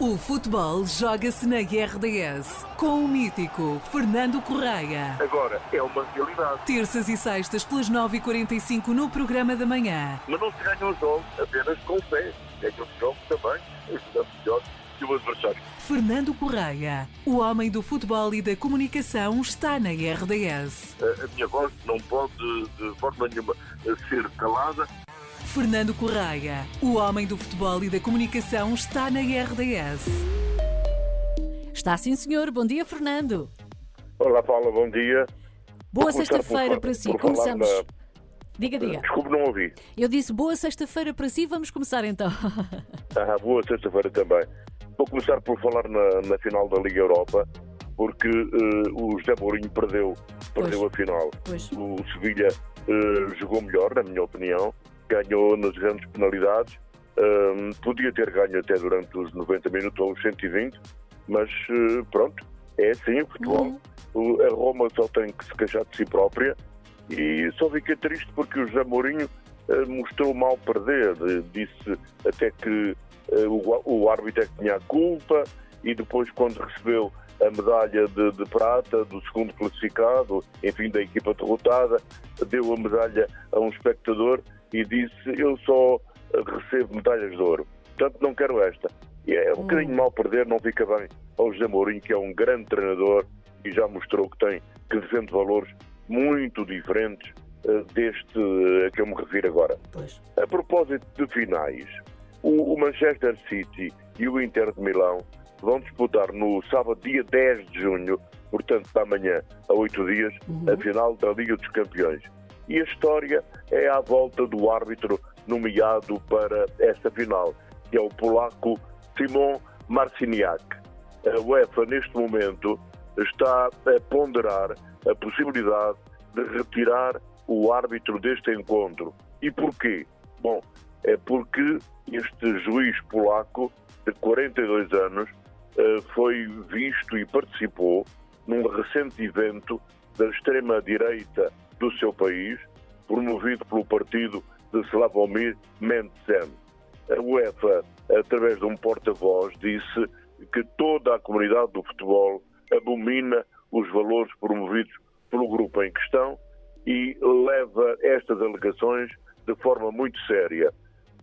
O futebol joga-se na RDS com o mítico Fernando Correia. Agora é uma realidade. Terças e sextas pelas 9h45 no programa da manhã. Mas não se ganham jogos apenas com o pé. Ganham jogos também, ajudando melhor que o adversário. Fernando Correia, o homem do futebol e da comunicação, está na RDS. A, a minha voz não pode de forma nenhuma ser calada. Fernando Correia, o homem do futebol e da comunicação, está na RDS. Está sim, senhor. Bom dia, Fernando. Olá, Paula, bom dia. Boa sexta-feira para si. Começamos. na- Diga, diga. Desculpe, não ouvi. Eu disse boa sexta-feira para si. Vamos começar então. Ah, boa sexta-feira também. Vou começar por falar na, na final da Liga Europa, porque eh, o José Mourinho perdeu, perdeu a final. Pois. O Sevilha eh, jogou melhor, na minha opinião, ganhou nas grandes penalidades, Ahm, podia ter ganho até durante os 90 minutos ou os 120, mas eh, pronto, é assim o futebol. Uhum. A Roma só tem que se queixar de si própria e só fiquei triste porque o José Mourinho eh, mostrou mal perder. Eh, Disse até que o, o árbitro é que tinha a culpa e depois quando recebeu a medalha de, de prata do segundo classificado, enfim, da equipa derrotada, deu a medalha a um espectador e disse eu só eh, recebo medalhas de ouro. Portanto, não quero esta. E é um Hum. bocadinho mal perder, não fica bem ao José Mourinho, que é um grande treinador e já mostrou que tem, que defende valores muito diferentes eh, deste eh, a que eu me refiro agora. Pois. A propósito de finais, o, o Manchester City e o Inter de Milão vão disputar no sábado, dia 10 de junho, portanto, da manhã a oito dias, Uhum. a final da Liga dos Campeões. E a história é à volta do árbitro nomeado para esta final, que é o polaco Simon Marciniak. A UEFA, neste momento, está a ponderar a possibilidade de retirar o árbitro deste encontro. E porquê? Bom, é porque este juiz polaco, de 42 anos, eh, foi visto e participou num recente evento da extrema-direita do seu país, promovido pelo partido de Slavomir Mentzen. A UEFA, através de um porta-voz, disse que toda a comunidade do futebol abomina os valores promovidos pelo grupo em questão e leva estas alegações de forma muito séria.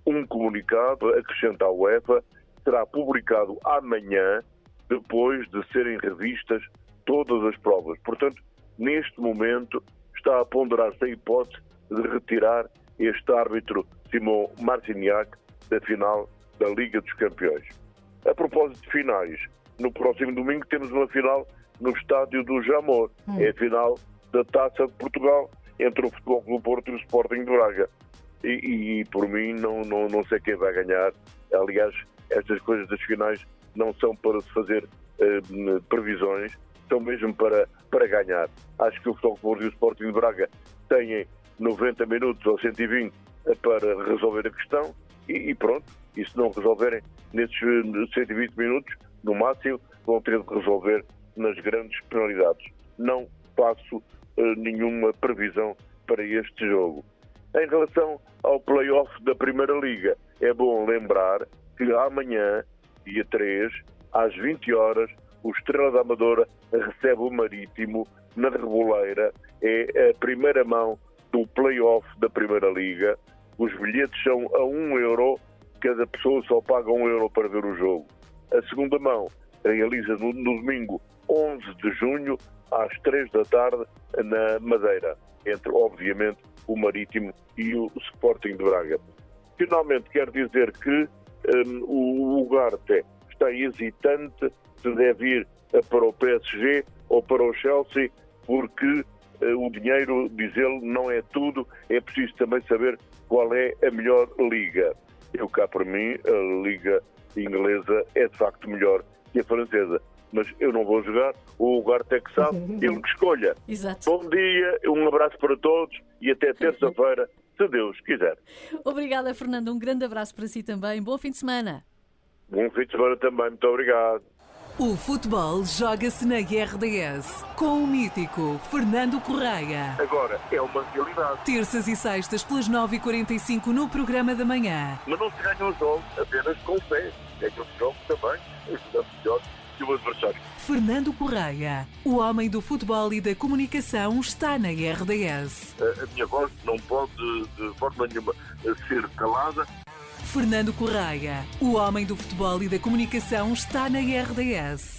Um comunicado, acrescenta a UEFA, será publicado amanhã, depois de serem revistas todas as provas. Portanto, neste momento, está a ponderar-se a hipótese de retirar este árbitro Simon Marciniak da final da Liga dos Campeões. A propósito de finais, no próximo domingo temos uma final no estádio do Jamor. É a final da Taça de Portugal entre o Futebol Clube Porto e o Sporting de Braga. E, e, por mim não, não, não sei quem vai ganhar. Aliás, estas coisas das finais não são para se fazer eh, previsões, são mesmo para, para ganhar. Acho que o Futebol Clube e o Sporting de Braga têm 90 minutos ou 120 para resolver a questão e, e pronto. E se não resolverem nesses eh, 120 minutos, no máximo, vão ter de resolver nas grandes penalidades. Não faço eh, nenhuma previsão para este jogo. Em relação ao play-off da Primeira Liga, é bom lembrar que amanhã, dia 3, às 20 horas, o Estrela da Amadora recebe o Marítimo na Reboleira. É a primeira mão do play-off da Primeira Liga. Os bilhetes são a 1 euro, cada pessoa só paga 1 euro para ver o jogo. A segunda mão realiza no, no domingo 11 de junho, às 3 da tarde, na Madeira, entre, obviamente, o Marítimo e o Sporting de Braga. Finalmente, quero dizer que hum, o Ugarte está hesitante se deve ir eh, para o PSG ou para o Chelsea, porque eh, o dinheiro, diz ele, não é tudo, é preciso também saber qual é a melhor liga. Eu cá para mim, a liga inglesa é de facto melhor que a francesa. Mas eu não vou jogar, o Ugarte é que sabe, ele que escolha. Exato. Bom dia, um abraço para todos e até terça-feira, se Deus quiser. Obrigada, Fernando. Um grande abraço para si também. Bom fim de semana. Bom fim de semana também, muito obrigado. O futebol joga-se na RDS com o mítico Fernando Correia. Agora é uma realidade. Terças e sextas pelas 9h45 no programa da manhã. Mas não se ganham um jogo apenas com o pé. É que os jogos também, ajuda melhor que o adversário. Fernando Correia, o homem do futebol e da comunicação, está na RDS. A, a minha voz não pode, de forma nenhuma, ser calada. Fernando Correia, o homem do futebol e da comunicação, está na RDS.